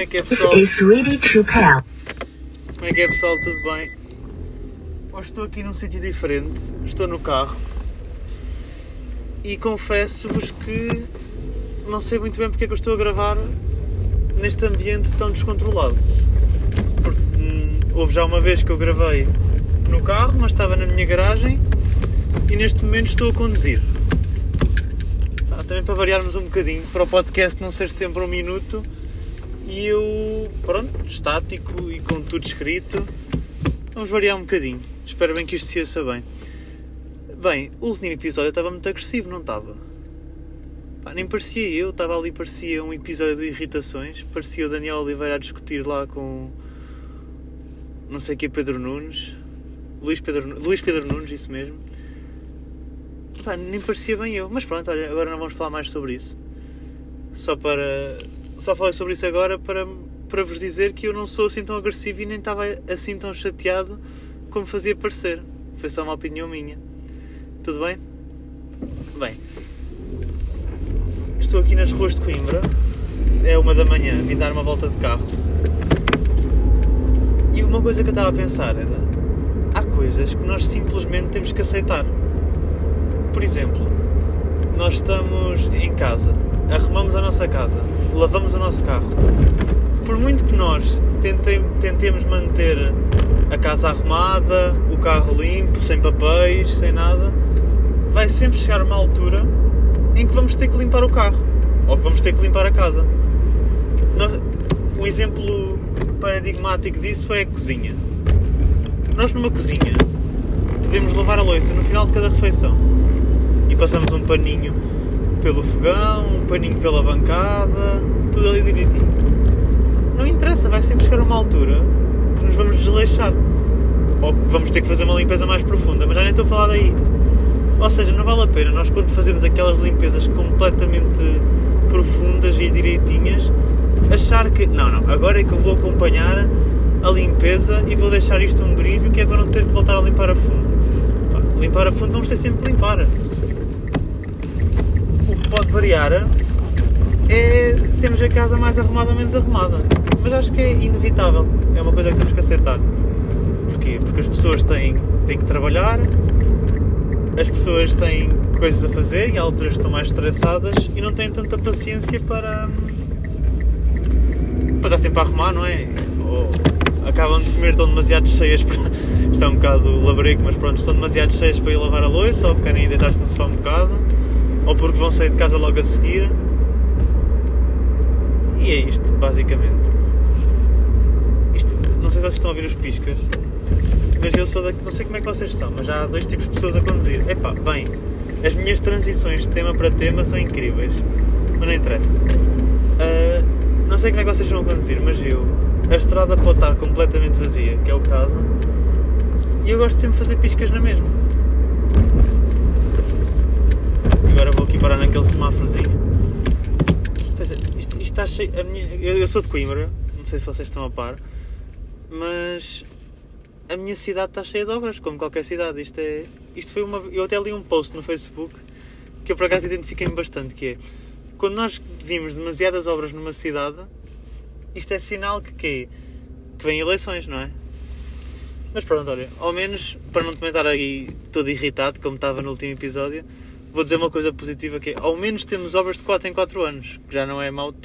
Como é que é pessoal? Como é que é pessoal? Tudo bem? Hoje estou aqui num sítio diferente, estou no carro e confesso-vos que não sei muito bem porque é que eu estou a gravar neste ambiente tão descontrolado. Porque hum, houve já uma vez que eu gravei no carro, mas estava na minha garagem e neste momento estou a conduzir. Ah, também para variarmos um bocadinho, para o podcast não ser sempre um minuto e eu, pronto, estático e com tudo escrito, vamos variar um bocadinho. Espero bem que isto se ouça bem. Bem, o último episódio estava muito agressivo, não estava? Pá, nem parecia eu, estava ali, parecia um episódio de Irritações, parecia o Daniel Oliveira a discutir lá com não sei que Pedro Nunes, Luís Pedro, Luís Pedro Nunes, isso mesmo. Pá, nem parecia bem eu, mas pronto, olha, agora não vamos falar mais sobre isso. Só para. Só falei sobre isso agora para, para vos dizer que eu não sou assim tão agressivo e nem estava assim tão chateado como fazia parecer. Foi só uma opinião minha. Tudo bem? Bem, estou aqui nas ruas de Coimbra, é uma da manhã, vim dar uma volta de carro. E uma coisa que eu estava a pensar era: há coisas que nós simplesmente temos que aceitar. Por exemplo, nós estamos em casa, arrumamos a nossa casa, lavamos o nosso carro. Por muito que nós tentem, tentemos manter a casa arrumada, o carro limpo, sem papéis, sem nada, vai sempre chegar uma altura em que vamos ter que limpar o carro ou que vamos ter que limpar a casa. Um exemplo paradigmático disso é a cozinha. Nós numa cozinha podemos lavar a louça no final de cada refeição passamos um paninho pelo fogão, um paninho pela bancada, tudo ali direitinho. Não interessa, vai sempre chegar uma altura que nos vamos desleixar. Ou vamos ter que fazer uma limpeza mais profunda, mas já nem estou a falar daí. Ou seja, não vale a pena nós quando fazemos aquelas limpezas completamente profundas e direitinhas, achar que não, não, agora é que eu vou acompanhar a limpeza e vou deixar isto um brilho que é para não ter que voltar a limpar a fundo. Limpar a fundo vamos ter sempre que limpar. Pode variar é temos a casa mais arrumada ou menos arrumada. Mas acho que é inevitável. É uma coisa que temos que aceitar. Porquê? Porque as pessoas têm, têm que trabalhar, as pessoas têm coisas a fazer e há alturas estão mais estressadas e não têm tanta paciência para, para estar sempre a arrumar, não é? Ou acabam de comer, estão demasiado cheias para. Isto é um bocado labrego, mas pronto, estão demasiado cheias para ir lavar a louça ou querem deitar-se no sofá um bocado ou porque vão sair de casa logo a seguir. E é isto, basicamente. Isto, não sei se vocês estão a ouvir os piscas, mas eu sou daqui, não sei como é que vocês são, mas já há dois tipos de pessoas a conduzir. Epá, bem, as minhas transições de tema para tema são incríveis, mas não interessa. Ah, não sei como é que vocês a conduzir, mas eu, a estrada pode estar completamente vazia, que é o caso, e eu gosto sempre de fazer piscas na mesma. Agora vou aqui parar naquele semáforozinho. Pois é, isto, isto está cheio. Minha, eu, eu sou de Coimbra, não sei se vocês estão a par, mas a minha cidade está cheia de obras, como qualquer cidade. Isto é. Isto foi uma. Eu até li um post no Facebook que eu por acaso identifiquei-me bastante, que é quando nós vimos demasiadas obras numa cidade, isto é sinal que quê? Que vem eleições, não é? Mas pronto, olha, ao menos para não também estar aí todo irritado, como estava no último episódio, vou dizer uma coisa positiva que é, ao menos temos obras de 4 em 4 anos, que já não é mau